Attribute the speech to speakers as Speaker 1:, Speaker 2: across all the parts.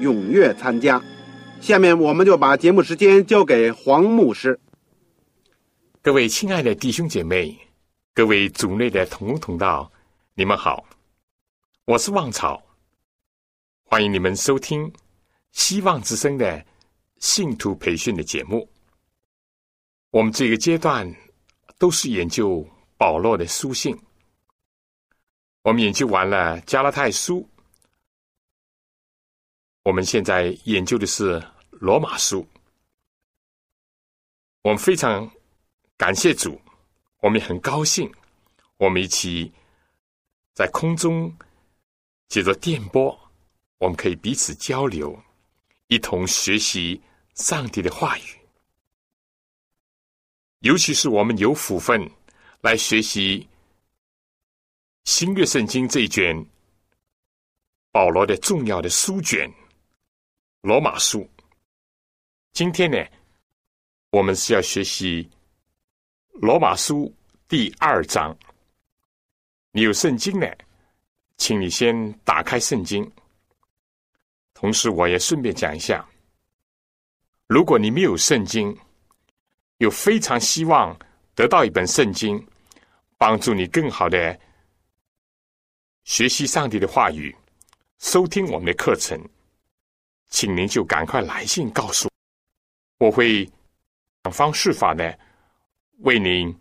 Speaker 1: 踊跃参加。下面我们就把节目时间交给黄牧师。
Speaker 2: 各位亲爱的弟兄姐妹，各位组内的同工同道，你们好，我是旺草，欢迎你们收听希望之声的信徒培训的节目。我们这个阶段。都是研究保罗的书信。我们研究完了加拉太书，我们现在研究的是罗马书。我们非常感谢主，我们也很高兴，我们一起在空中借着电波，我们可以彼此交流，一同学习上帝的话语。尤其是我们有福分来学习新约圣经这一卷保罗的重要的书卷《罗马书》。今天呢，我们是要学习《罗马书》第二章。你有圣经呢，请你先打开圣经。同时，我也顺便讲一下，如果你没有圣经，又非常希望得到一本圣经，帮助你更好的学习上帝的话语，收听我们的课程，请您就赶快来信告诉我，会想方设法的为您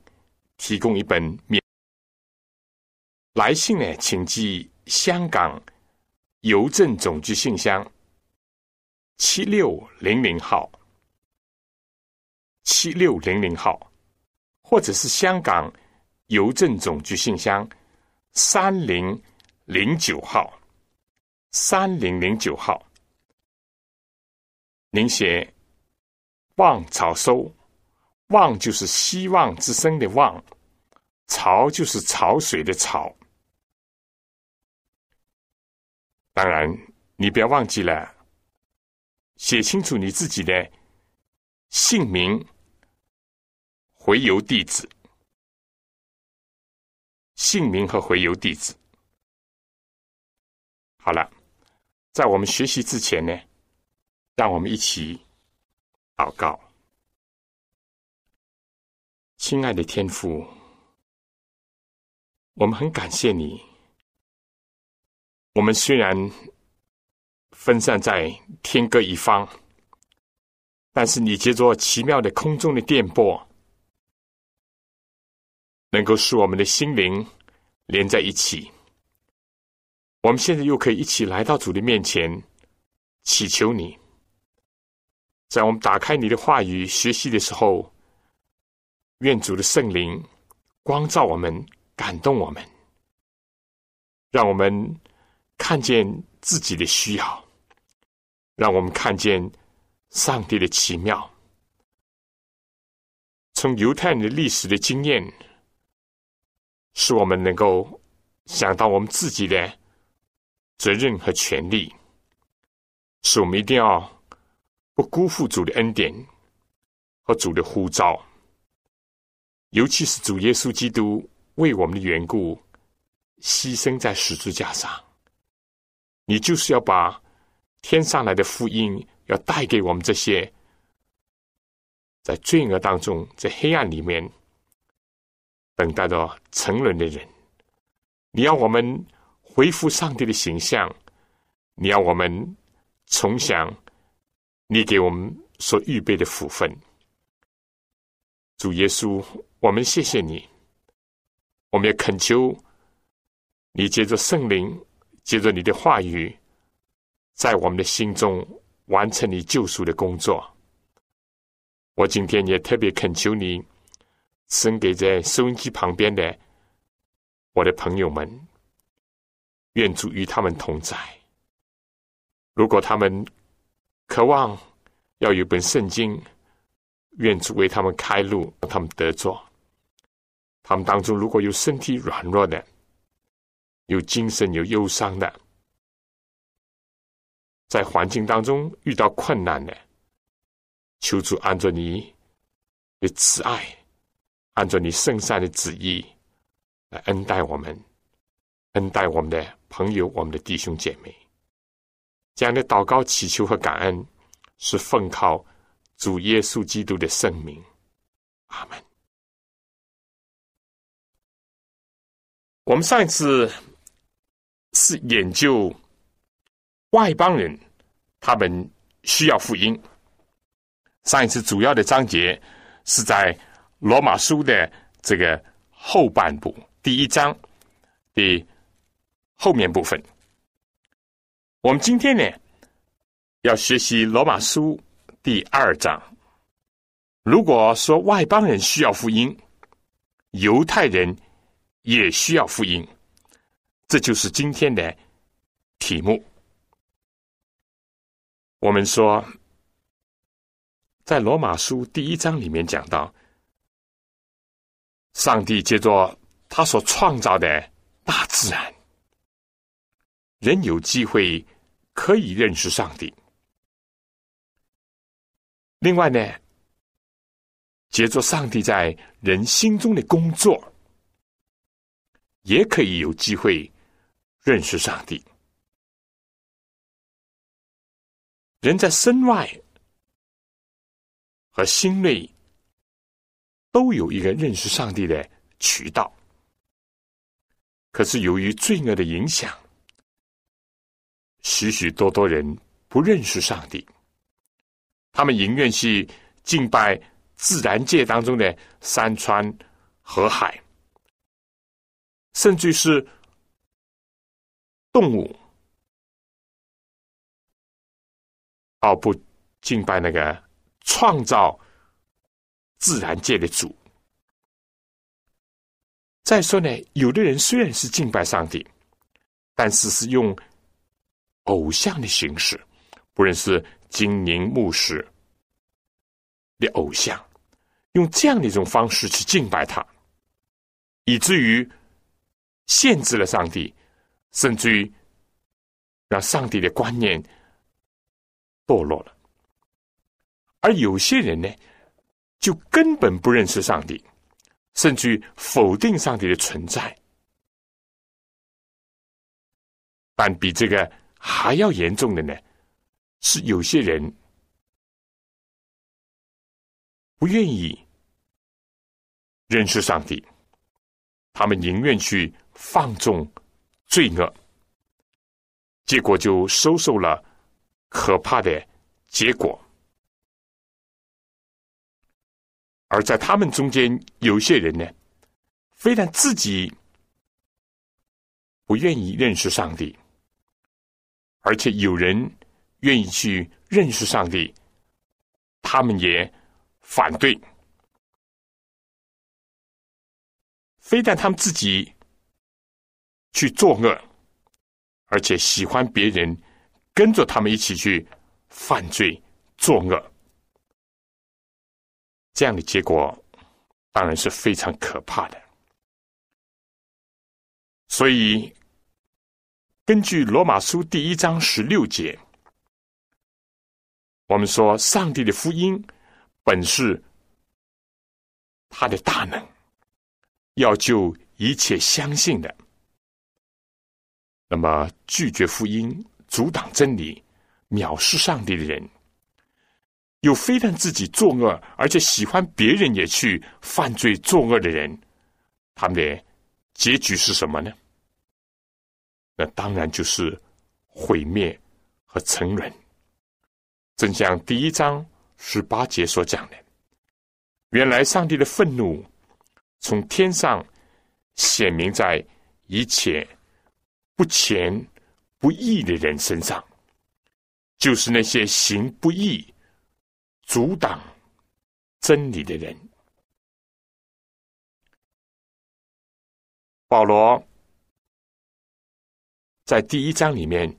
Speaker 2: 提供一本免来信呢，请寄香港邮政总局信箱七六零零号。七六零零号，或者是香港邮政总局信箱三零零九号，三零零九号。您写“望潮收”，“望”就是希望之声的“望”，“潮”就是潮水的“潮”。当然，你不要忘记了写清楚你自己的姓名。回邮地址、姓名和回邮地址。好了，在我们学习之前呢，让我们一起祷告。亲爱的天父，我们很感谢你。我们虽然分散在天各一方，但是你借着奇妙的空中的电波。能够使我们的心灵连在一起，我们现在又可以一起来到主的面前，祈求你，在我们打开你的话语学习的时候，愿主的圣灵光照我们，感动我们，让我们看见自己的需要，让我们看见上帝的奇妙，从犹太人的历史的经验。使我们能够想到我们自己的责任和权利，使我们一定要不辜负主的恩典和主的呼召，尤其是主耶稣基督为我们的缘故牺牲在十字架上。你就是要把天上来的福音要带给我们这些在罪恶当中、在黑暗里面。等待着沉沦的人，你要我们恢复上帝的形象，你要我们重享你给我们所预备的福分。主耶稣，我们谢谢你，我们也恳求你借着圣灵，借着你的话语，在我们的心中完成你救赎的工作。我今天也特别恳求你，赐给在收音机旁边的我的朋友们。愿主与他们同在。如果他们渴望要有本圣经，愿主为他们开路，让他们得着。他们当中如果有身体软弱的，有精神有忧伤的，在环境当中遇到困难的，求主按照你的慈爱，按照你圣善的旨意来恩待我们。恩待我们的朋友，我们的弟兄姐妹，这样的祷告、祈求和感恩，是奉靠主耶稣基督的圣名。阿门。我们上一次是研究外邦人，他们需要福音。上一次主要的章节是在罗马书的这个后半部第一章的。后面部分，我们今天呢要学习罗马书第二章。如果说外邦人需要福音，犹太人也需要福音，这就是今天的题目。我们说，在罗马书第一章里面讲到，上帝借着他所创造的大自然。人有机会可以认识上帝。另外呢，借着上帝在人心中的工作，也可以有机会认识上帝。人在身外和心内都有一个认识上帝的渠道，可是由于罪恶的影响。许许多多人不认识上帝，他们宁愿去敬拜自然界当中的山川河海，甚至是动物，而不敬拜那个创造自然界的主。再说呢，有的人虽然是敬拜上帝，但是是用。偶像的形式，不论是金银木石的偶像，用这样的一种方式去敬拜他，以至于限制了上帝，甚至于让上帝的观念堕落了。而有些人呢，就根本不认识上帝，甚至于否定上帝的存在，但比这个。还要严重的呢，是有些人不愿意认识上帝，他们宁愿去放纵罪恶，结果就收受了可怕的结果。而在他们中间，有些人呢，非但自己不愿意认识上帝。而且有人愿意去认识上帝，他们也反对。非但他们自己去作恶，而且喜欢别人跟着他们一起去犯罪作恶，这样的结果当然是非常可怕的。所以。根据罗马书第一章十六节，我们说，上帝的福音本是他的大能，要救一切相信的。那么，拒绝福音、阻挡真理、藐视上帝的人，又非但自己作恶，而且喜欢别人也去犯罪作恶的人，他们的结局是什么呢？那当然就是毁灭和沉沦。正像第一章十八节所讲的，原来上帝的愤怒从天上显明在一切不虔不义的人身上，就是那些行不义、阻挡真理的人。保罗在第一章里面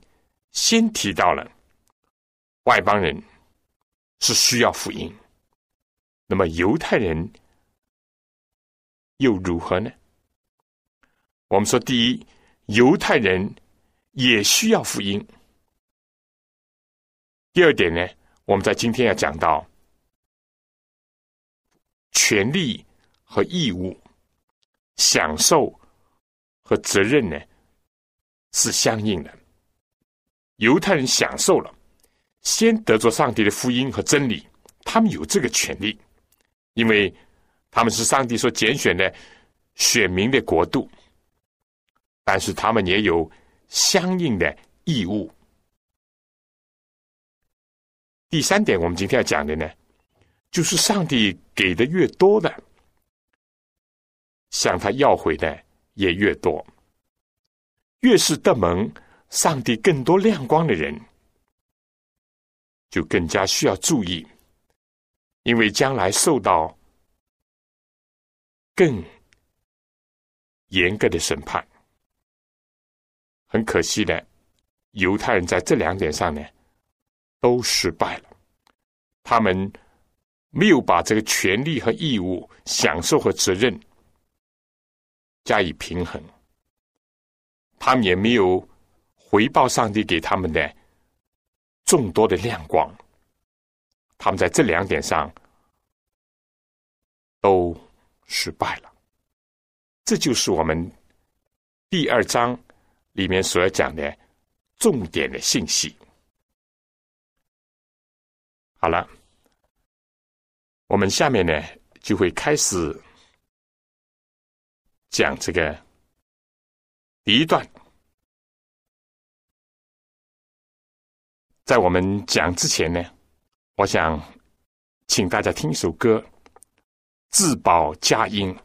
Speaker 2: 先提到了。外邦人是需要福音，那么犹太人又如何呢？我们说，第一，犹太人也需要福音。第二点呢，我们在今天要讲到权利和义务、享受和责任呢是相应的。犹太人享受了。先得着上帝的福音和真理，他们有这个权利，因为他们是上帝所拣选的选民的国度。但是他们也有相应的义务。第三点，我们今天要讲的呢，就是上帝给的越多的，向他要回的也越多。越是得蒙上帝更多亮光的人。就更加需要注意，因为将来受到更严格的审判。很可惜的，犹太人在这两点上呢都失败了。他们没有把这个权利和义务、享受和责任加以平衡，他们也没有回报上帝给他们的。众多的亮光，他们在这两点上都失败了。这就是我们第二章里面所要讲的重点的信息。好了，我们下面呢就会开始讲这个第一段。在我们讲之前呢，我想请大家听一首歌，《自保佳音》，《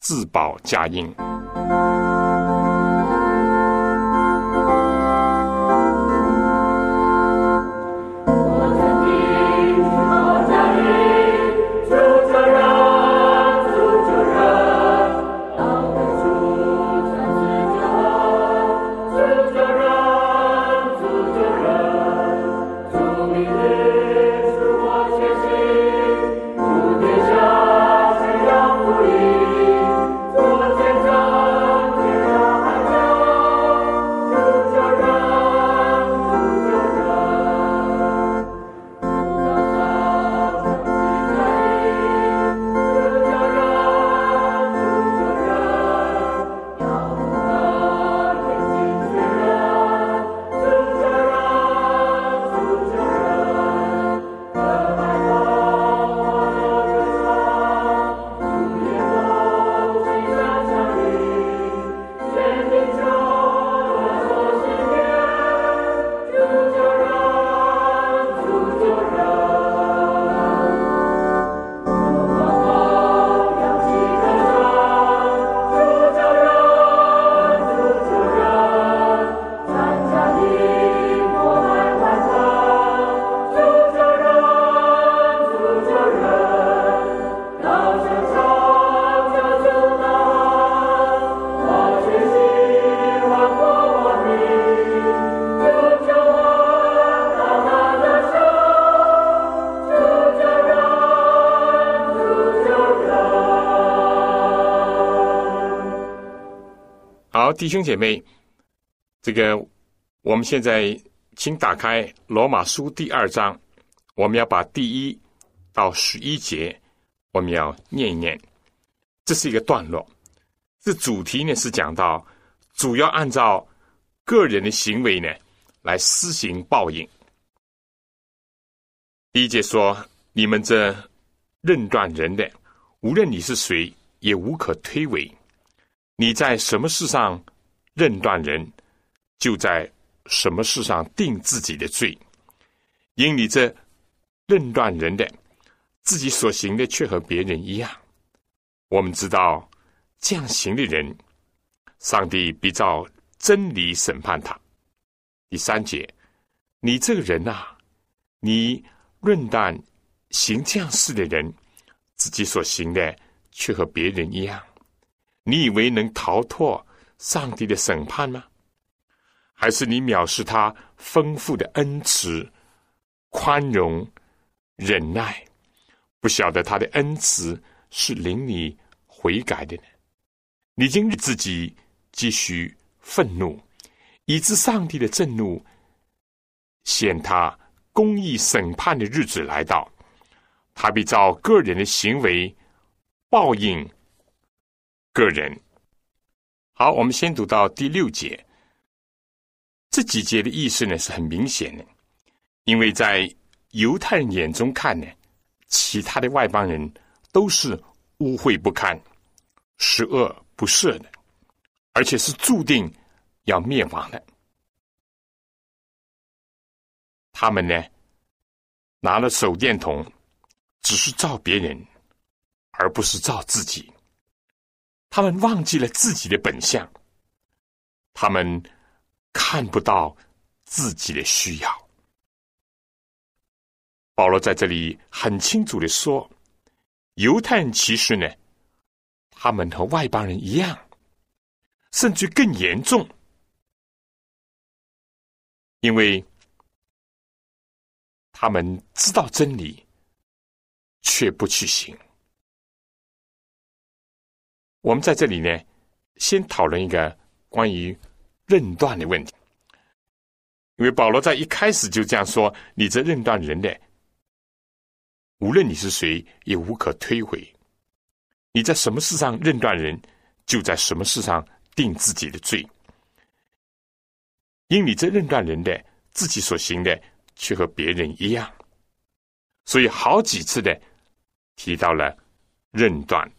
Speaker 2: 自保佳音》。弟兄姐妹，这个我们现在请打开《罗马书》第二章，我们要把第一到十一节我们要念一念。这是一个段落，这主题呢是讲到主要按照个人的行为呢来施行报应。第一节说：“你们这认断人的，无论你是谁，也无可推诿。”你在什么事上认断人，就在什么事上定自己的罪，因你这论断人的，自己所行的却和别人一样。我们知道这样行的人，上帝必照真理审判他。第三节，你这个人呐，你论断行这样事的人，自己所行的却和别人一样，你以为能逃脱上帝的审判吗？还是你藐视他丰富的恩慈、宽容、忍耐，不晓得他的恩慈是令你悔改的呢？你今日自己继续愤怒，以致上帝的震怒显他公义审判的日子来到，他必照个人的行为报应个人。好，我们先读到第六节。这几节的意思呢是很明显的，因为在犹太人眼中看呢，其他的外邦人都是污秽不堪、十恶不赦的，而且是注定要灭亡的。他们呢拿了手电筒，只是照别人，而不是照自己。他们忘记了自己的本相，他们。看不到自己的需要。保罗在这里很清楚的说：“犹太人其实呢，他们和外邦人一样，甚至更严重，因为他们知道真理，却不去行。”我们在这里呢，先讨论一个关于。认断的问题，因为保罗在一开始就这样说：“你这认断人的，无论你是谁，也无可推诿。你在什么事上认断人，就在什么事上定自己的罪。因你这认断人的，自己所行的却和别人一样，所以好几次的提到了认断。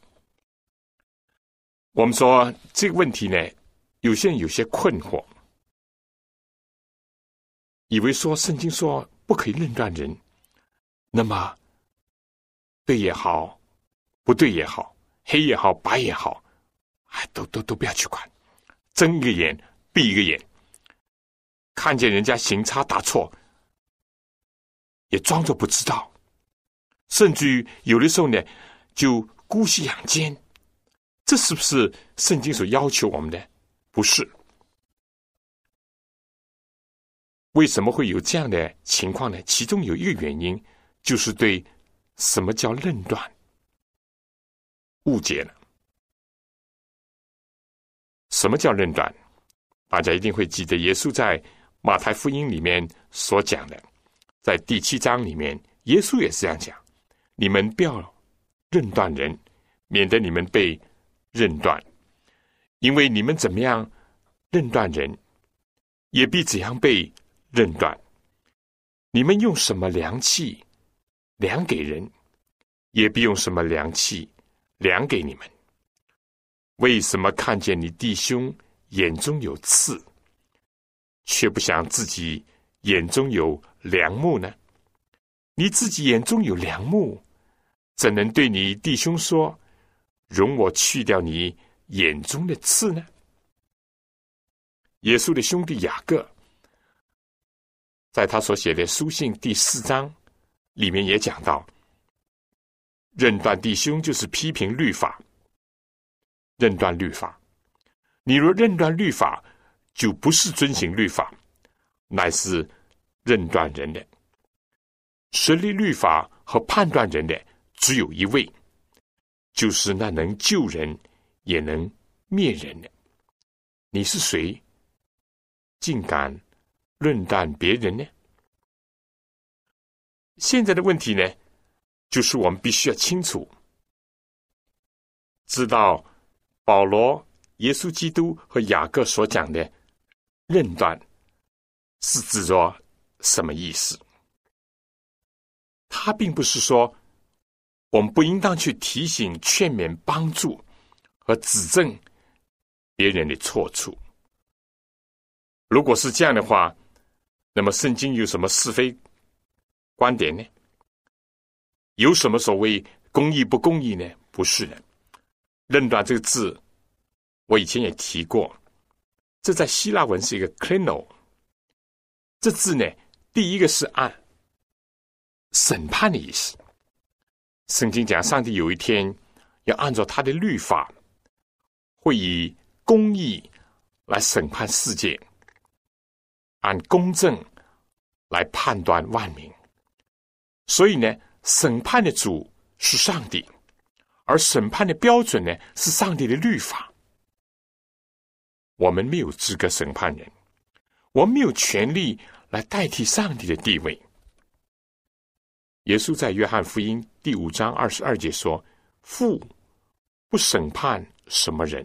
Speaker 2: 我们说这个问题呢？”有些人有些困惑，以为说圣经说不可以论断人，那么对也好，不对也好，黑也好，白也好，哎，都都都不要去管，睁一个眼闭一个眼，看见人家行差大错，也装作不知道，甚至于有的时候呢，就姑息养奸，这是不是圣经所要求我们的？不是，为什么会有这样的情况呢？其中有一个原因，就是对什么叫论断误解了。什么叫论断？大家一定会记得，耶稣在马太福音里面所讲的，在第七章里面，耶稣也是这样讲：你们不要论断人，免得你们被认断。因为你们怎么样认断人，也必怎样被认断。你们用什么量器量给人，也必用什么量器量给你们。为什么看见你弟兄眼中有刺，却不想自己眼中有良木呢？你自己眼中有良木，怎能对你弟兄说：“容我去掉你？”眼中的刺呢？耶稣的兄弟雅各，在他所写的书信第四章里面也讲到，认断弟兄就是批评律法，认断律法。你若认断律法，就不是遵行律法，乃是认断人的。设立律法和判断人的只有一位，就是那能救人。也能灭人的，你是谁？竟敢论断别人呢？现在的问题呢，就是我们必须要清楚，知道保罗、耶稣基督和雅各所讲的论断是指着什么意思？他并不是说我们不应当去提醒、劝勉、帮助。和指正别人的错处，如果是这样的话，那么圣经有什么是非观点呢？有什么所谓公义不公义呢？不是的。论断这个字，我以前也提过，这在希腊文是一个 “klino”。这字呢，第一个是按审判的意思。圣经讲，上帝有一天要按照他的律法，会以公义来审判世界，按公正来判断万民。所以呢，审判的主是上帝。而审判的标准呢，是上帝的律法。我们没有资格审判人，我们没有权利来代替上帝的地位。耶稣在约翰福音第五章二十二节说：“父不审判什么人，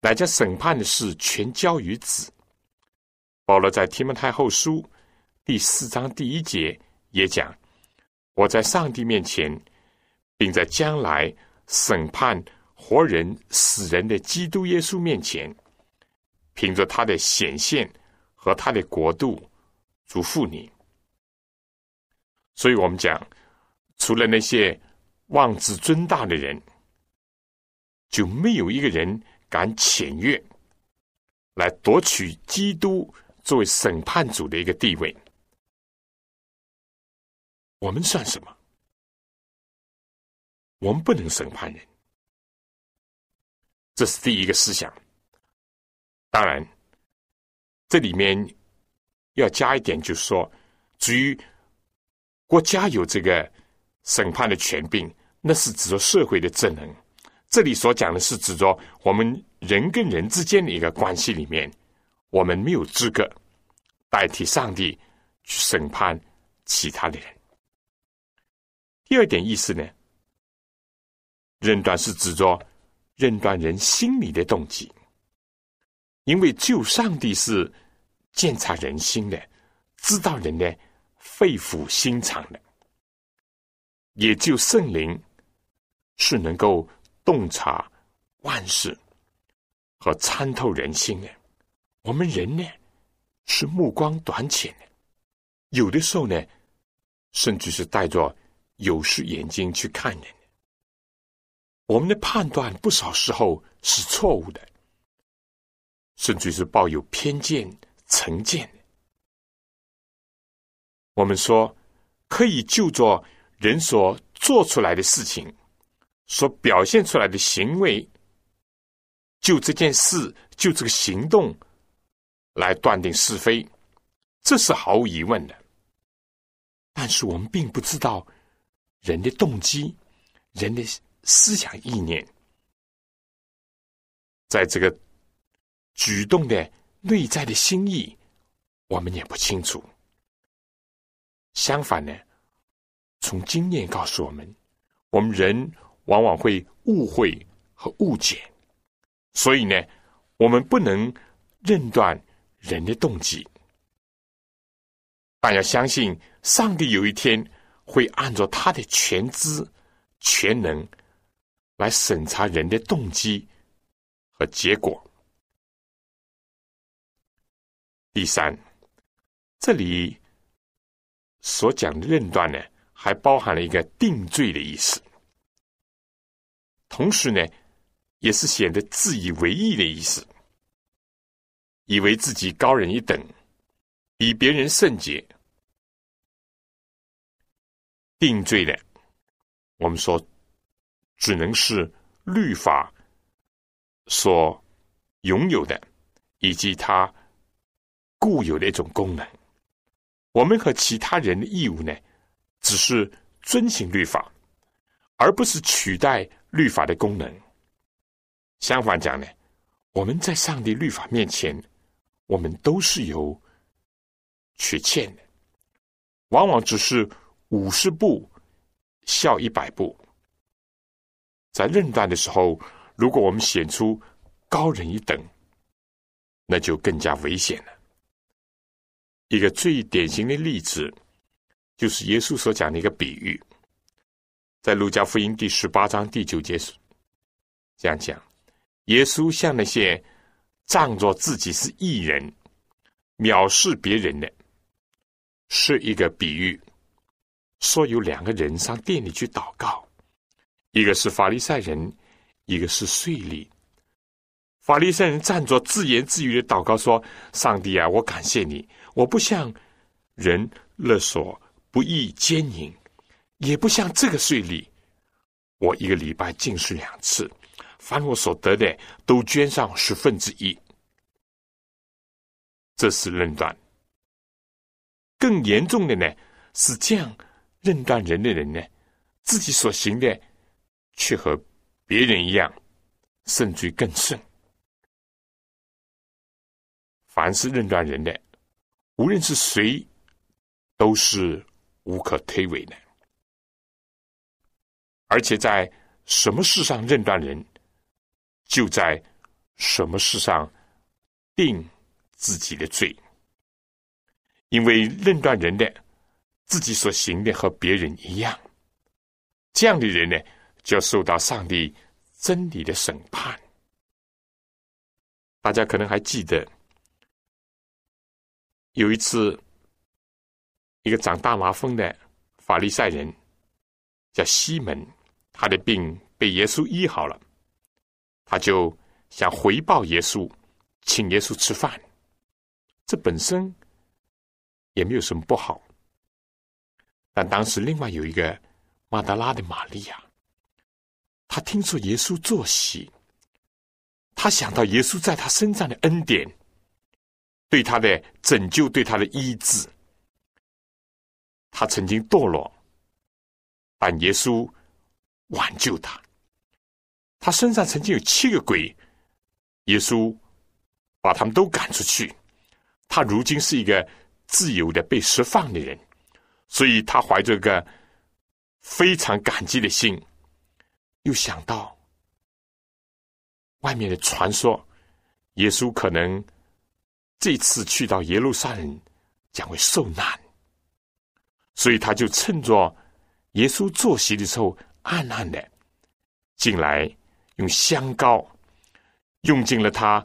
Speaker 2: 乃将审判的事全交于子。”保罗在提摩太后书第四章第一节也讲：“我在上帝面前。”并在将来审判活人死人的基督耶稣面前，凭着他的显现和他的国度，嘱咐你。所以我们讲，除了那些妄自尊大的人，就没有一个人敢僭越，来夺取基督作为审判主的一个地位。我们算什么？我们不能审判人，这是第一个思想。当然，这里面要加一点，就是说，至于国家有这个审判的权柄，那是指着社会的智能。这里所讲的是指着我们人跟人之间的一个关系里面，我们没有资格代替上帝去审判其他的人。第二点意思呢？认断是指着认断人心里的动机，因为只有上帝是鉴察人心的，知道人的肺腑心肠的，也就圣灵是能够洞察万事和参透人心的。我们人呢是目光短浅的，有的时候呢，甚至是带着有色眼睛去看人。我们的判断不少时候是错误的，甚至是抱有偏见、成见的。我们说，可以就着人所做出来的事情，所表现出来的行为，就这件事、就这个行动来断定是非，这是毫无疑问的。但是我们并不知道人的动机，人的。思想意念，在这个举动的内在的心意，我们也不清楚。相反呢，从经验告诉我们，我们人往往会误会和误解，所以呢，我们不能认断人的动机，但要相信上帝有一天会按照他的全知全能。来审查人的动机和结果。第三，这里所讲的论断呢，还包含了一个定罪的意思，同时呢，也是显得自以为意的意思，以为自己高人一等，比别人圣洁。定罪的，我们说。只能是律法所拥有的，以及它固有的一种功能。我们和其他人的义务呢，只是遵行律法，而不是取代律法的功能。相反讲呢，我们在上帝律法面前，我们都是有缺欠的，往往只是五十步笑一百步。在认断的时候，如果我们显出高人一等，那就更加危险了。一个最典型的例子，就是耶稣所讲的一个比喻，在路加福音第十八章第九节这样讲：耶稣向那些仗着自己是异人，藐视别人的，是一个比喻。说有两个人上店里去祷告，一个是法利赛人，一个是税吏。法利赛人站着自言自语的祷告说：“上帝啊，我感谢你，我不像人勒索、不义、奸淫，也不像这个税吏。我一个礼拜进食两次，凡我所得的都捐上十分之一。”这是论断。更严重的呢，是这样。认断人的人呢，自己所行的却和别人一样，甚至更甚。凡是认断人的，无论是谁，都是无可推诿的。而且在什么事上认断人，就在什么事上定自己的罪，因为认断人的。自己所行的和别人一样，这样的人呢，就要受到上帝真理的审判。大家可能还记得，有一次，一个长大麻风的法利赛人叫西门，他的病被耶稣医好了，他就想回报耶稣，请耶稣吃饭。这本身也没有什么不好。但当时另外有一个马达拉的玛利亚，他听说耶稣作席，他想到耶稣在他身上的恩典，对他的拯救，对他的医治。他曾经堕落，但耶稣挽救他。他身上曾经有七个鬼，耶稣把他们都赶出去。他如今是一个自由的被释放的人。所以他怀着个非常感激的心，又想到外面的传说，耶稣可能这次去到耶路撒冷将会受难，所以他就趁着耶稣坐席的时候，暗暗的进来，用香膏用尽了他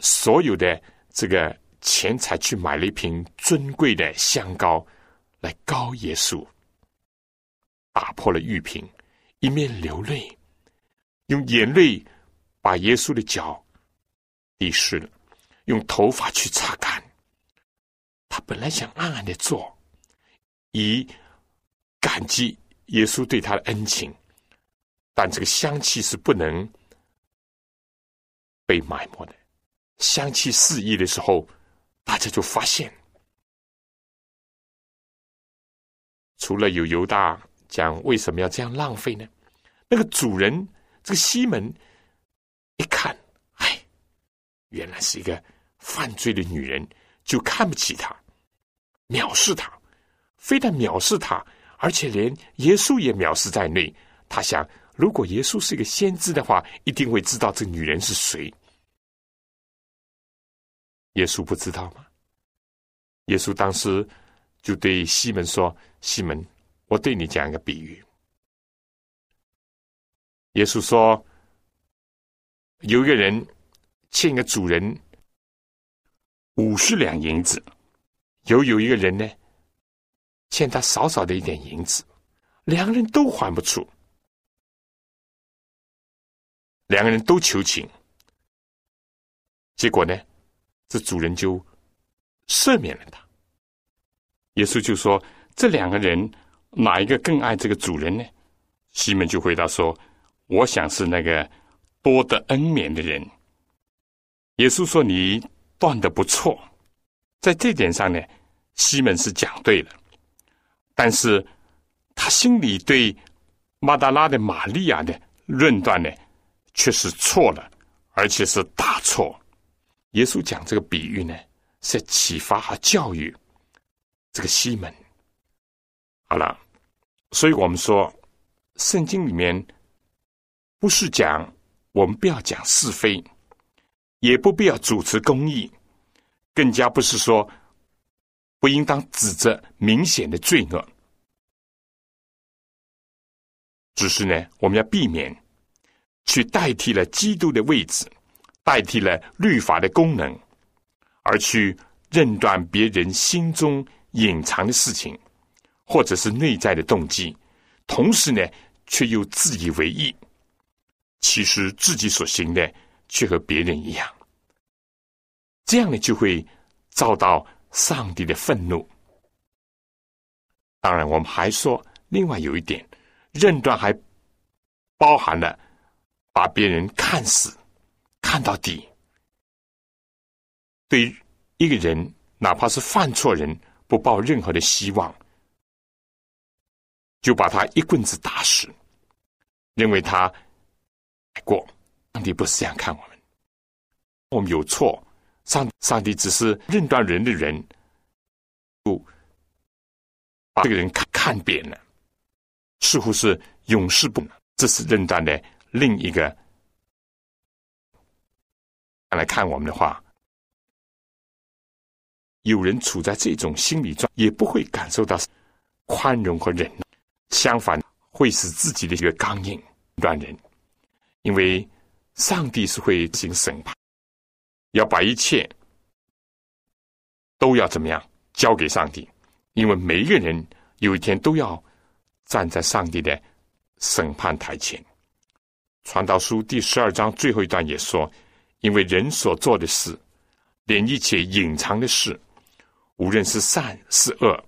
Speaker 2: 所有的这个钱财，去买了一瓶尊贵的香膏。来高耶稣，打破了玉瓶，一面流泪，用眼泪把耶稣的脚滴湿了，用头发去擦干。他本来想暗暗的做，以感激耶稣对他的恩情，但这个香气是不能被埋没的。香气四溢的时候，大家就发现。除了有犹大讲为什么要这样浪费呢？那个主人这个西门一看，哎，原来是一个犯罪的女人，就看不起他，藐视他，非但藐视他，而且连耶稣也藐视在内。他想，如果耶稣是一个先知的话，一定会知道这女人是谁。耶稣不知道吗？耶稣当时。就对西门说：“西门，我对你讲一个比喻。耶稣说，有一个人欠一个主人五十两银子，又有一个人呢欠他少少的一点银子，两个人都还不出，两个人都求情，结果呢，这主人就赦免了他。”耶稣就说：“这两个人哪一个更爱这个主人呢？”西门就回答说：“我想是那个多得恩免的人。”耶稣说：“你断的不错，在这点上呢，西门是讲对了。但是他心里对马达拉的玛利亚的论断呢，却是错了，而且是大错。耶稣讲这个比喻呢，是启发和教育。”这个西门，好了，所以我们说，圣经里面不是讲我们不要讲是非，也不必要主持公义，更加不是说不应当指责明显的罪恶，只是呢，我们要避免去代替了基督的位置，代替了律法的功能，而去。
Speaker 3: 认断别人心中隐藏的事情，或者是内在的动机，同时呢，却又自以为意。其实自己所行的却和别人一样，这样呢，就会遭到上帝的愤怒。当然，我们还说，另外有一点，认断还包含了把别人看死、看到底。对一个人，哪怕是犯错人，不抱任何的希望，就把他一棍子打死，认为他改过。上帝不是这样看我们，我们有错，上上帝只是认断人的人，不把这个人看看扁了，似乎是永世不能。这是认断的另一个来看我们的话。有人处在这种心理状，也不会感受到宽容和忍耐，相反，会使自己的一个刚硬断人。因为上帝是会进行审判，要把一切都要怎么样交给上帝，因为每一个人有一天都要站在上帝的审判台前。传道书第十二章最后一段也说：“因为人所做的事，连一切隐藏的事。”无论是善是恶，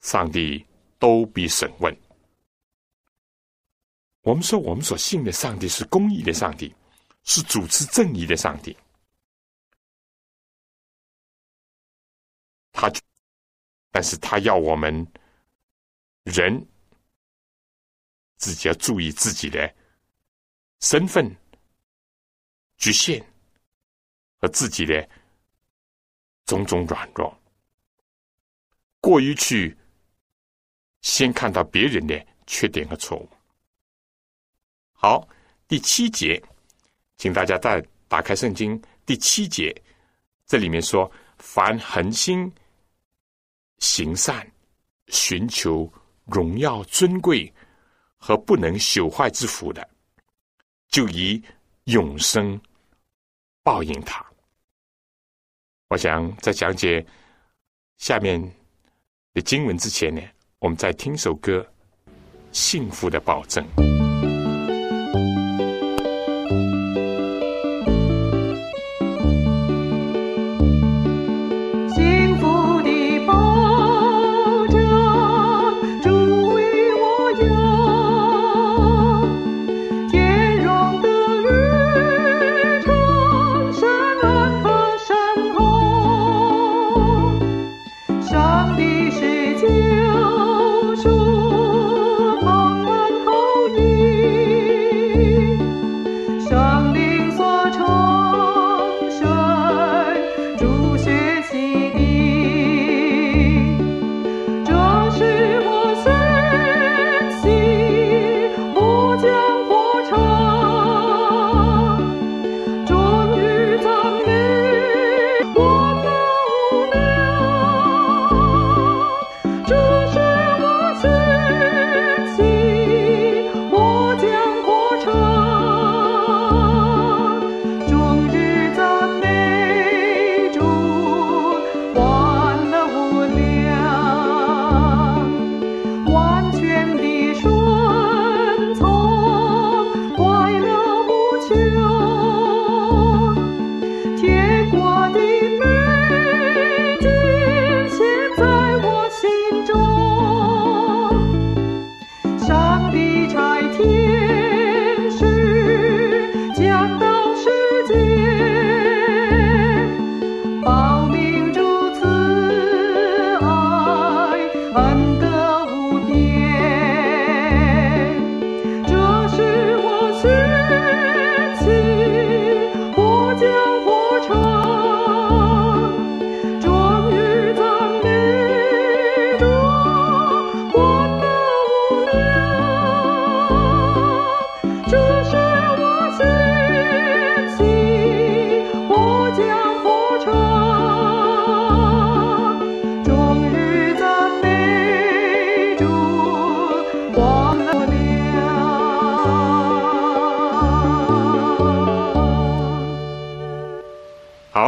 Speaker 3: 上帝都必审问。我们说，我们所信的上帝是公义的上帝，是主持正义的上帝。他，但是他要我们人自己要注意自己的身份局限和自己的种种软弱。过于去先看到别人的缺点和错误。好，第七节，请大家再打开圣经第七节，这里面说：凡恒心行善、寻求荣耀尊贵和不能朽坏之福的，就以永生报应他。我想在讲解下面的。经文之前呢，我们再听首歌，《幸福的保证》。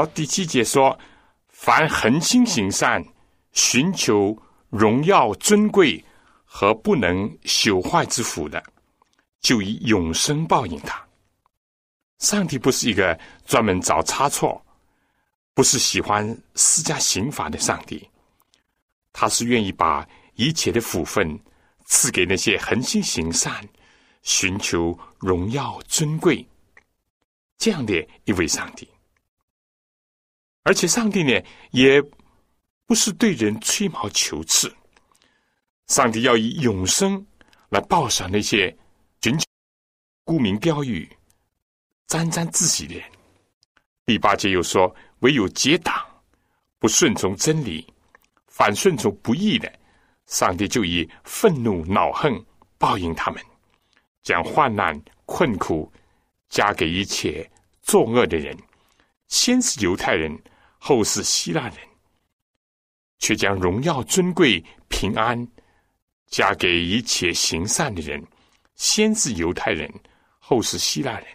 Speaker 3: 第七节说：“
Speaker 2: 凡恒心行善、寻求荣耀尊贵和不能朽坏之福的，就以永生报应他。上帝不是一个专门找差错，不是喜欢施加刑罚的上帝，他是愿意把一切的福分赐给那些恒心行善、寻求荣耀尊贵这样的一位上帝。而且，上帝呢，也不是对人吹毛求疵。上帝要以永生来报赏那些寻求沽名钓誉、沾沾自喜的人。第八节又说：“唯有结党、不顺从真理、反顺从不义的，上帝就以愤怒、恼恨报应他们，将患难、困苦加给一切作恶的人。先是犹太人。”后是希腊人，却将荣耀、尊贵、平安加给一切行善的人。先是犹太人，后是希腊人，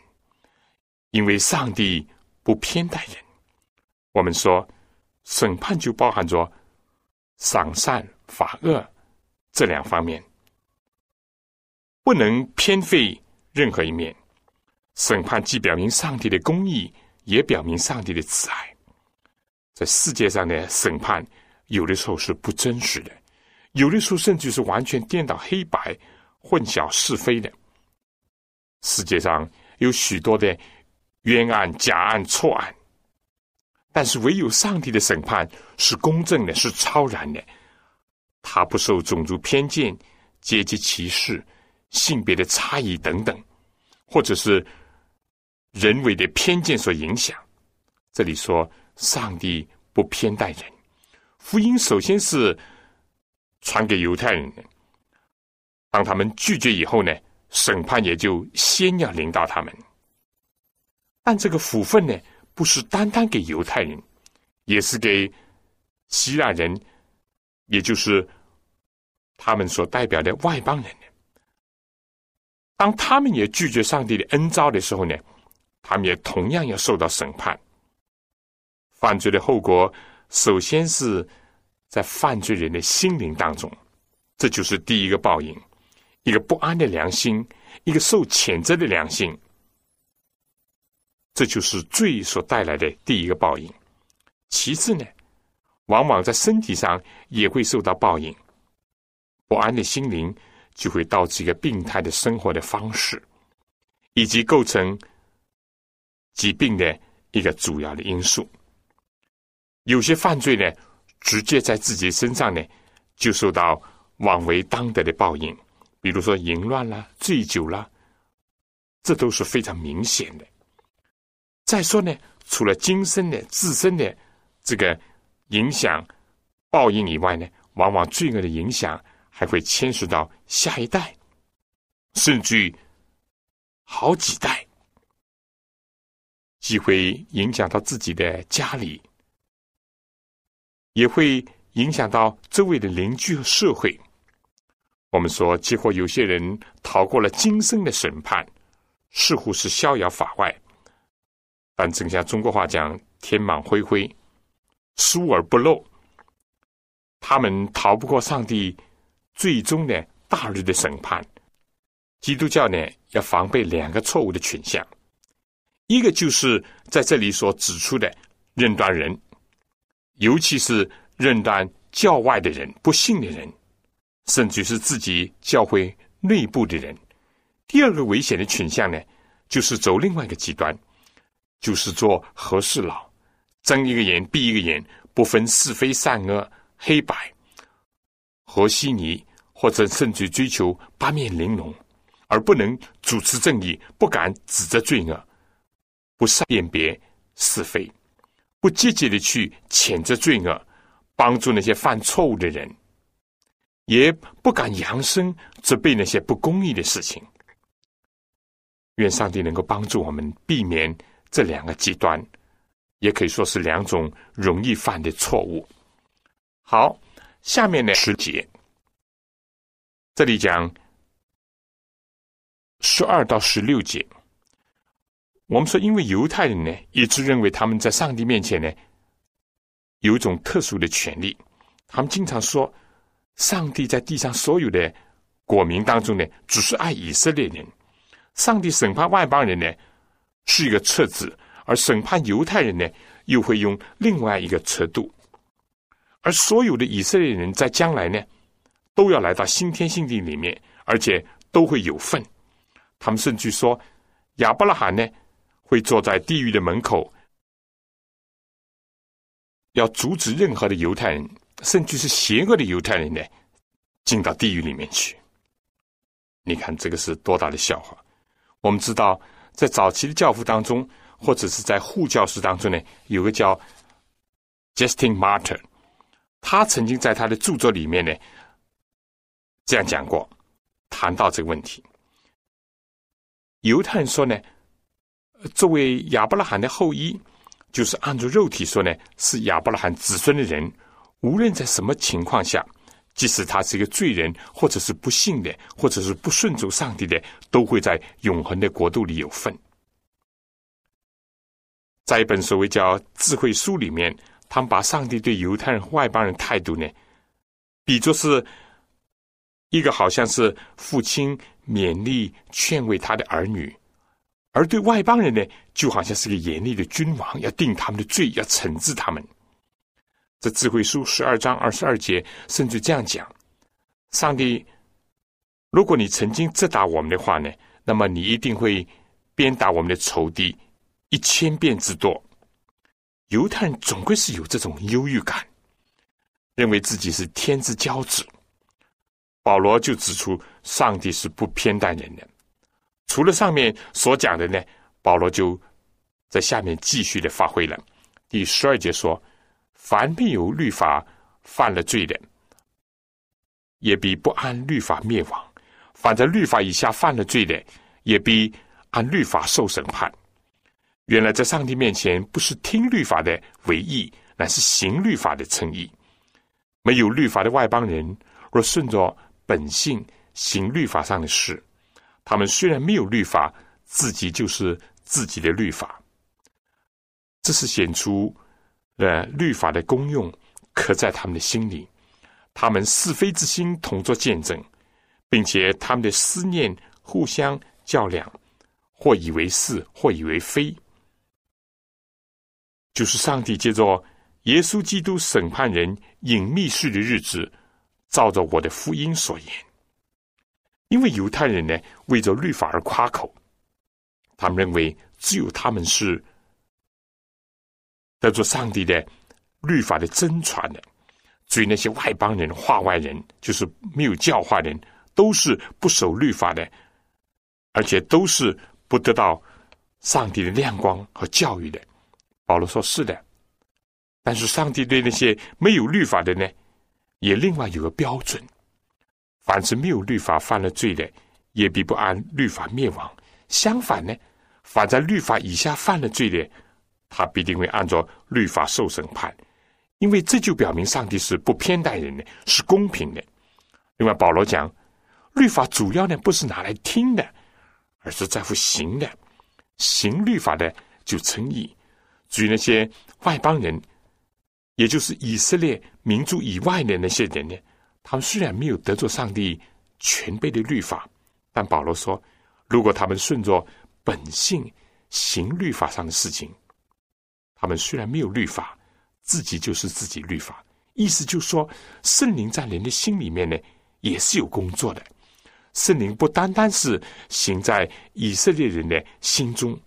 Speaker 2: 因为上帝不偏待人。我们说，审判就包含着赏善罚恶这两方面，不能偏废任何一面。审判既表明上帝的公义，也表明上帝的慈爱。在世界上的审判，有的时候是不真实的，有的时候甚至是完全颠倒黑白、混淆是非的。世界上有许多的冤案、假案、错案，但是唯有上帝的审判是公正的，是超然的，他不受种族偏见、阶级歧视、性别的差异等等，或者是人为的偏见所影响。这里说。上帝不偏待人，福音首先是传给犹太人。当他们拒绝以后呢，审判也就先要临到他们。但这个福分呢，不是单单给犹太人，也是给希腊人，也就是他们所代表的外邦人。当他们也拒绝上帝的恩召的时候呢，他们也同样要受到审判。犯罪的后果，首先是在犯罪人的心灵当中，这就是第一个报应，一个不安的良心，一个受谴责的良心，这就是罪所带来的第一个报应。其次呢，往往在身体上也会受到报应，不安的心灵就会导致一个病态的生活的方式，以及构成疾病的一个主要的因素。有些犯罪呢，直接在自己身上呢，就受到枉为当得的报应，比如说淫乱啦、醉酒啦，这都是非常明显的。再说呢，除了今生的自身的这个影响报应以外呢，往往罪恶的影响还会牵涉到下一代，甚至好几代，既会影响到自己的家里。也会影响到周围的邻居和社会。我们说，几乎有些人逃过了今生的审判，似乎是逍遥法外。但正像中国话讲“天网恢恢，疏而不漏”，他们逃不过上帝最终的大日的审判。基督教呢，要防备两个错误的倾向，一个就是在这里所指出的认断人。尤其是认断教外的人、不信的人，甚至是自己教会内部的人。第二个危险的倾向呢，就是走另外一个极端，就是做和事佬，睁一个眼闭一个眼，不分是非善恶、黑白，和稀泥，或者甚至追求八面玲珑，而不能主持正义，不敢指责罪恶，不善辨别是非。不积极的去谴责罪恶，帮助那些犯错误的人，也不敢扬声责备那些不公义的事情。愿上帝能够帮助我们避免这两个极端，也可以说是两种容易犯的错误。好，下面的十节，这里讲十二到十六节。我们说，因为犹太人呢，一直认为他们在上帝面前呢，有一种特殊的权利。他们经常说，上帝在地上所有的国民当中呢，只是爱以色列人。上帝审判外邦人呢，是一个册子；而审判犹太人呢，又会用另外一个尺度。而所有的以色列人在将来呢，都要来到新天新地里面，而且都会有份。他们甚至说，亚伯拉罕呢，会坐在地狱的门口，要阻止任何的犹太人，甚至是邪恶的犹太人呢，进到地狱里面去。你看这个是多大的笑话！我们知道，在早期的教父当中，或者是在护教士当中呢，有个叫 Justin Martyr。他曾经在他的著作里面呢，这样讲过，谈到这个问题。犹太人说呢，作为亚伯拉罕的后裔，就是按照肉体说呢，是亚伯拉罕子孙的人，无论在什么情况下，即使他是一个罪人，或者是不幸的，或者是不顺从上帝的，都会在永恒的国度里有份。在一本所谓叫智慧书里面。他们把上帝对犹太人、外邦人态度呢，比作是一个好像是父亲勉励、劝慰他的儿女；而对外邦人呢，就好像是个严厉的君王，要定他们的罪，要惩治他们。这智慧书十二章二十二节甚至这样讲：上帝，如果你曾经责打我们的话呢，那么你一定会鞭打我们的仇敌一千遍之多。犹太人总归是有这种忧郁感，认为自己是天之骄子。保罗就指出，上帝是不偏待人的。除了上面所讲的呢，保罗就在下面继续的发挥了。第十二节说：“凡没有律法犯了罪的，也必不按律法灭亡；反在律法以下犯了罪的，也必按律法受审判。”原来在上帝面前，不是听律法的为义，乃是行律法的称义。没有律法的外邦人，若顺着本性行律法上的事，他们虽然没有律法，自己就是自己的律法。这是显出了律法的功用，刻在他们的心里。他们是非之心同作见证，并且他们的思念互相较量，或以为是，或以为非。就是上帝借着耶稣基督审判人隐秘式的日子，照着我的福音所言。因为犹太人呢，为着律法而夸口，他们认为只有他们是得着上帝的律法的真传的，至于那些外邦人、化外人，就是没有教化人，都是不守律法的，而且都是不得到上帝的亮光和教育的。保罗说：“是的，但是上帝对那些没有律法的呢，也另外有个标准。凡是没有律法犯了罪的，也必不按律法灭亡。相反呢，凡在律法以下犯了罪的，他必定会按照律法受审判。因为这就表明上帝是不偏待人的，是公平的。另外，保罗讲，律法主要呢不是拿来听的，而是在乎行的。行律法的就称义。”至于那些外邦人，也就是以色列民族以外的那些人呢，他们虽然没有得着上帝全备的律法，但保罗说，如果他们顺着本性行律法上的事情，他们虽然没有律法，自己就是自己律法。意思就是说，圣灵在人的心里面呢，也是有工作的。圣灵不单单是行在以色列人的心中，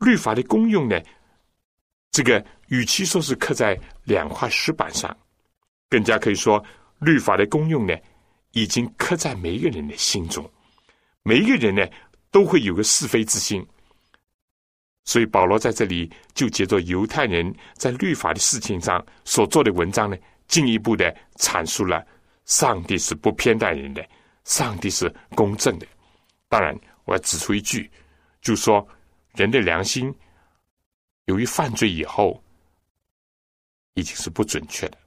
Speaker 2: 律法的功用呢。这个与其说是刻在两块石板上，更加可以说律法的功用呢，已经刻在每一个人的心中。每一个人呢，都会有个是非之心。所以保罗在这里就借着犹太人在律法的事情上所做的文章呢，进一步的阐述了上帝是不偏待人的，上帝是公正的。当然，我要指出一句，就说人的良心。由于犯罪以后，已经是不准确的，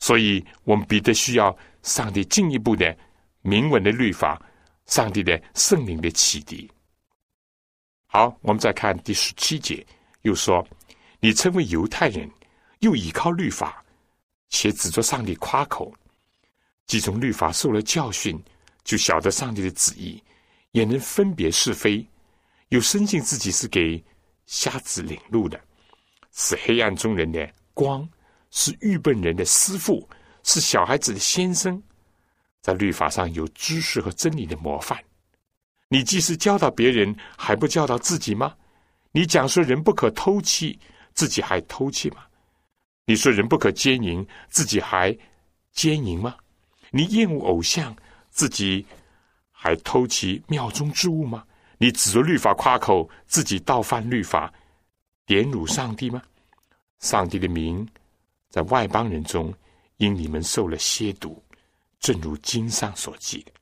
Speaker 2: 所以我们彼得需要上帝进一步的明文的律法，上帝的圣灵的启迪。好，我们再看第十七节，又说：“你称为犹太人，又倚靠律法，且指着上帝夸口，既从律法受了教训，就晓得上帝的旨意，也能分别是非，又深信自己是给瞎子领路的，是黑暗中人的光，是愚笨人的师傅，是小孩子的先生，在律法上有知识和真理的模范。你既是教导别人，还不教导自己吗？你讲说人不可偷窃，自己还偷窃吗？你说人不可奸淫，自己还奸淫吗？你厌恶偶像，自己还偷其庙中之物吗？你指着律法夸口，自己倒犯律法，点辱上帝吗？上帝的名在外邦人中因你们受了亵渎，正如经上所记的。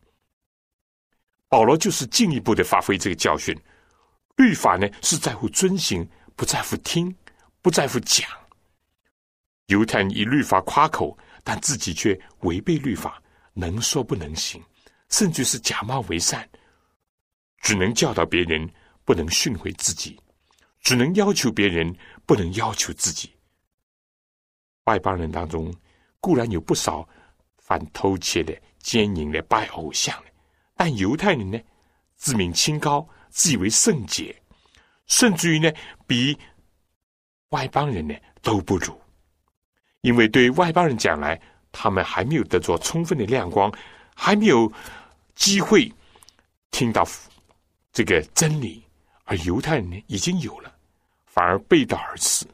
Speaker 2: 保罗就是进一步的发挥这个教训。律法呢是在乎遵行，不在乎听，不在乎讲。犹太人以律法夸口，但自己却违背律法，能说不能行，甚至是假冒为善，只能教导别人，不能训诲自己；只能要求别人，不能要求自己。外邦人当中固然有不少犯偷窃的、奸淫的、拜偶像的，但犹太人呢，自命清高，自以为圣洁，甚至于呢，比外邦人呢都不如。因为对外邦人讲来，他们还没有得着充分的亮光，还没有机会听到这个真理，而犹太人呢已经有了，反而背道而驰。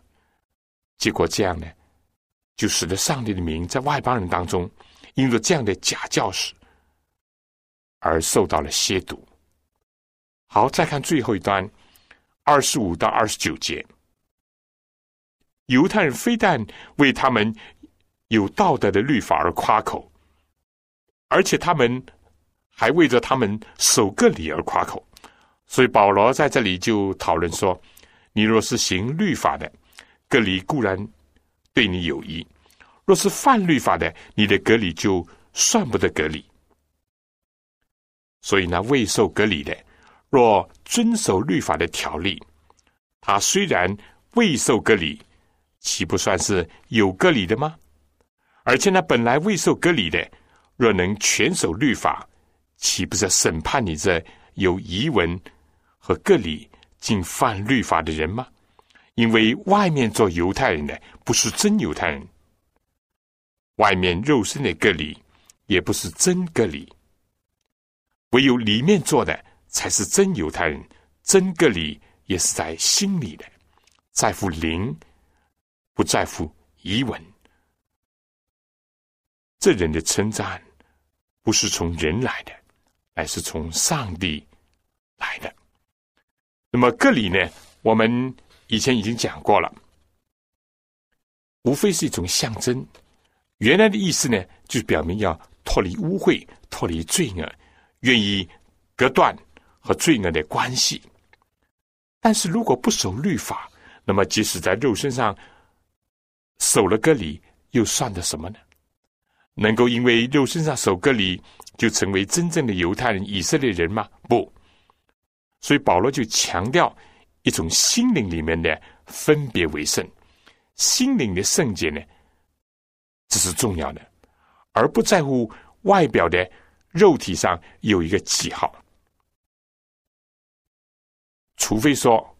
Speaker 2: 结果这样呢，就使得上帝的名在外邦人当中，因着这样的假教师而受到了亵渎。好，再看最后一段，二十五到二十九节。犹太人非但为他们有道德的律法而夸口，而且他们还为着他们守个礼而夸口。所以保罗在这里就讨论说：你若是行律法的，隔离固然对你有益；若是犯律法的，你的隔离就算不得隔离。所以呢，未受隔离的，若遵守律法的条例，他虽然未受隔离。岂不算是有隔离的吗？而且呢，本来未受隔离的，若能全守律法，岂不是审判你这有遗文和隔离竟犯律法的人吗？因为外面做犹太人的不是真犹太人，外面肉身的割礼也不是真割礼，唯有里面做的才是真犹太人。真割礼也是在心里的，在乎灵。不在乎疑问，这人的称赞不是从人来的，而是从上帝来的。那么个里呢？我们以前已经讲过了，无非是一种象征。原来的意思呢，就是表明要脱离污秽、脱离罪恶，愿意隔断和罪恶的关系。但是如果不守律法，那么即使在肉身上，守了割礼，又算得什么呢？能够因为肉身上守割礼，就成为真正的犹太人、以色列人吗？不。所以保罗就强调一种心灵里面的分别为圣，心灵的圣洁呢，这是重要的，而不在乎外表的肉体上有一个记号，除非说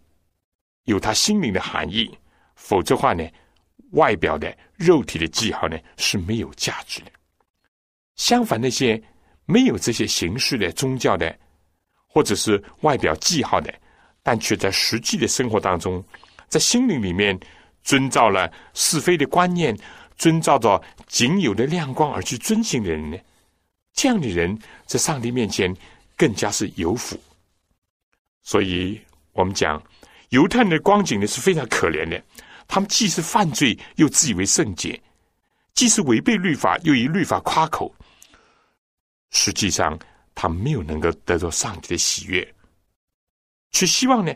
Speaker 2: 有他心灵的含义，否则话呢？外表的肉体的记号呢是没有价值的。相反，那些没有这些形式的宗教的，或者是外表记号的，但却在实际的生活当中，在心灵里面遵照了是非的观念，遵照着仅有的亮光而去遵行的人呢，这样的人在上帝面前更加是有福。所以我们讲犹太人的光景呢是非常可怜的。他们既是犯罪，又自以为圣洁；既是违背律法，又以律法夸口。实际上，他没有能够得到上帝的喜悦，却希望呢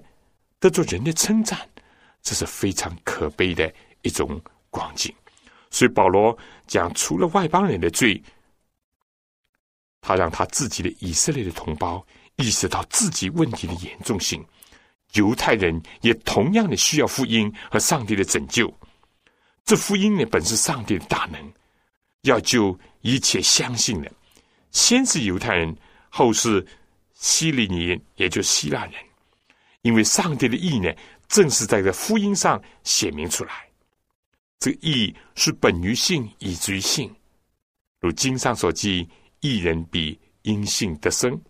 Speaker 2: 得到人的称赞，这是非常可悲的一种光景。所以保罗讲，除了外邦人的罪，他让他自己的以色列的同胞意识到自己问题的严重性。犹太人也同样的需要福音和上帝的拯救，这福音呢，本是上帝的大能，要救一切相信的，先是犹太人，后是希利尼，也就希腊人。因为上帝的意呢，正是在这福音上显明出来。这个义是本于信，以至于信。如经上所记，一人比因信得生。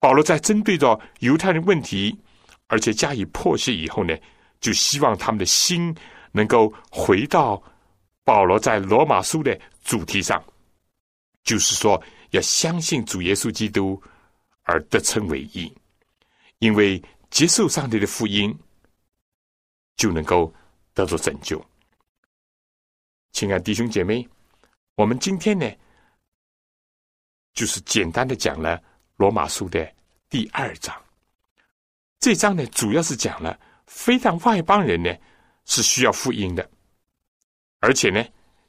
Speaker 2: 保罗在针对着犹太人问题，而且加以破解以后呢，就希望他们的心能够回到保罗在罗马书的主题上，就是说要相信主耶稣基督而得称为义，因为接受上帝的福音就能够得到拯救。亲爱弟兄姐妹，我们今天呢，就是简单的讲了罗马书的第二章。这章呢，主要是讲了非但外邦人呢是需要福音的，而且呢，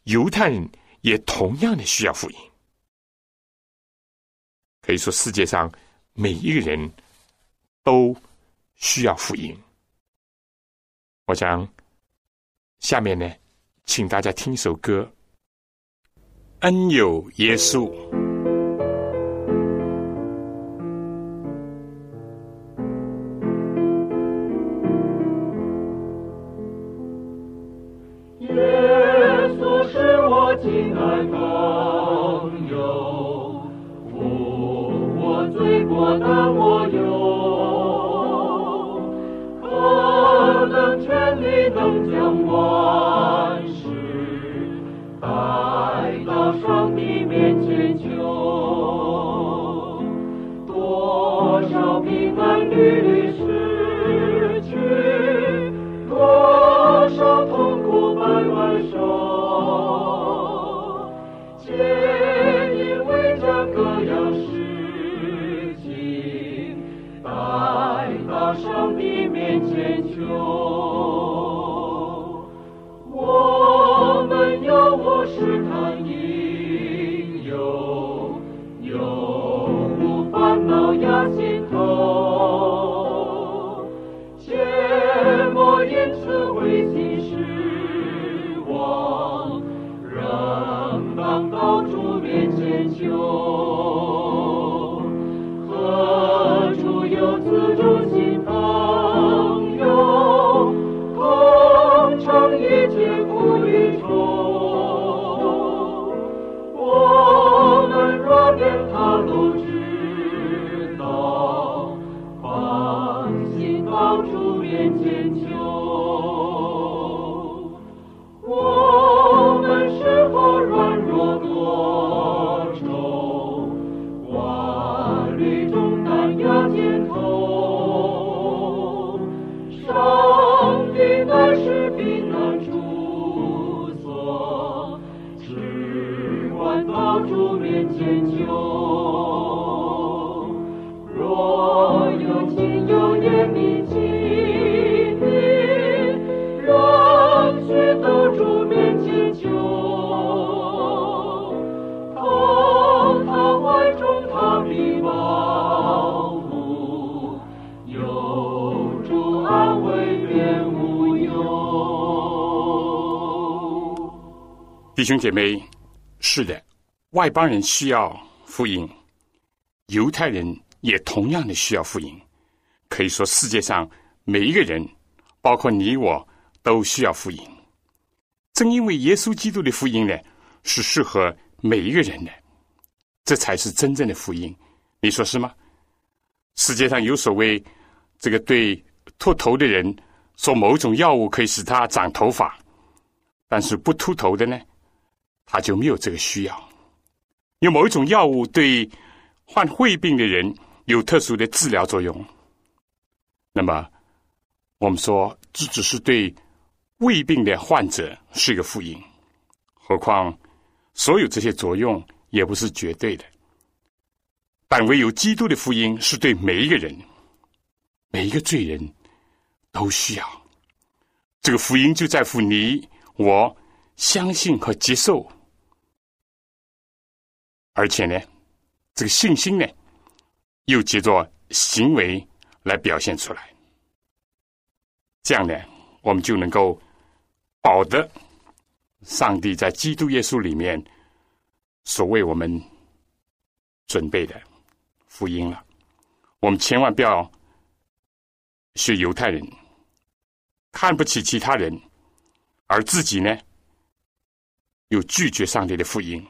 Speaker 2: 犹太人也同样的需要福音。可以说，世界上每一个人都需要福音。我想，下面呢。请大家听一首歌，《恩有耶稣》。弟兄姐妹，是的，外邦人需要福音，犹太人也同样的需要福音。可以说，世界上每一个人，包括你我，都需要福音。正因为耶稣基督的福音呢，是适合每一个人的，这才是真正的福音。你说是吗？世界上有所谓这个对秃头的人说某种药物可以使他长头发，但是不秃头的呢？他就没有这个需要。有某一种药物对患胃病的人有特殊的治疗作用，那么我们说这只是对胃病的患者是一个福音。何况所有这些作用也不是绝对的，但唯有基督的福音是对每一个人、每一个罪人都需要。这个福音就在乎你我。相信和接受，而且呢，这个信心呢，又借着行为来表现出来。这样呢，我们就能够保得上帝在基督耶稣里面所为我们准备的福音了。我们千万不要学犹太人，看不起其他人，而自己呢又拒绝上帝的福音，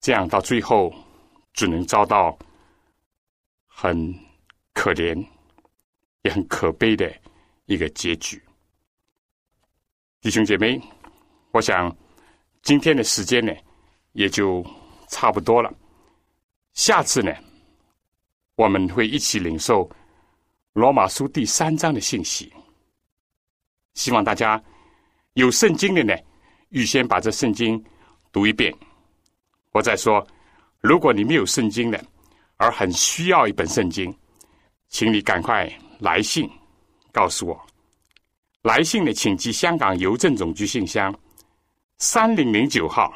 Speaker 2: 这样到最后只能遭到很可怜也很可悲的一个结局。弟兄姐妹，我想今天的时间呢也就差不多了。下次呢，我们会一起领受罗马书第三章的信息。希望大家有圣经的呢，预先把这圣经读一遍。我再说，如果你没有圣经的，而很需要一本圣经，请你赶快来信告诉我。来信的，请寄香港邮政总局信箱三零零九号，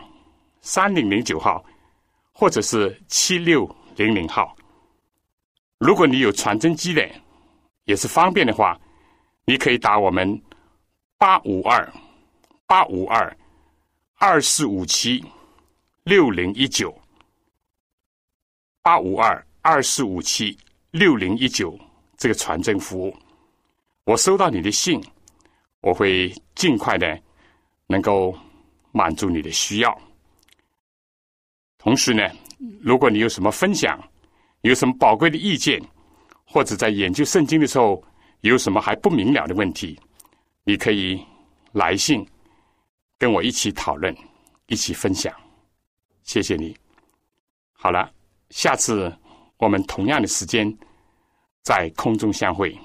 Speaker 2: 三零零九号，或者是七六零零号。如果你有传真机的，也是方便的话，你可以打我们八五二八五二二四五七六零一九八五二二四五七六零一九这个传真服务。我收到你的信。我会尽快的能够满足你的需要。同时呢，如果你有什么分享，有什么宝贵的意见，或者在研究圣经的时候有什么还不明了的问题，你可以来信跟我一起讨论，一起分享。谢谢你。好了，下次我们同样的时间在空中相会。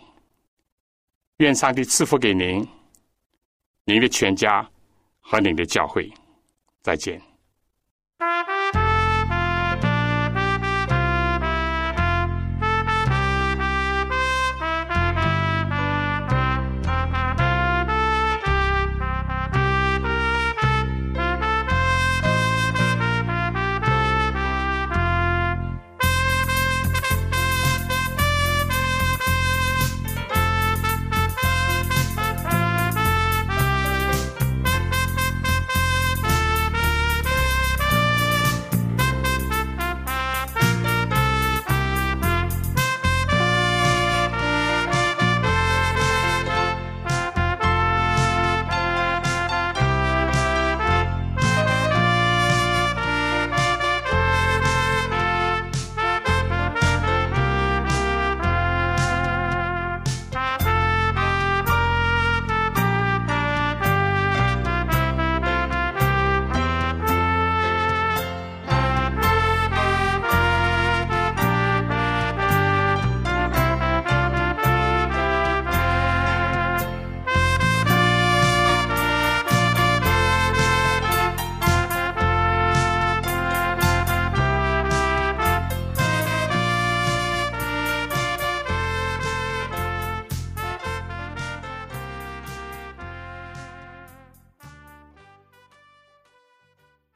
Speaker 2: 愿上帝赐福给您。您的全家和您的教会，再见。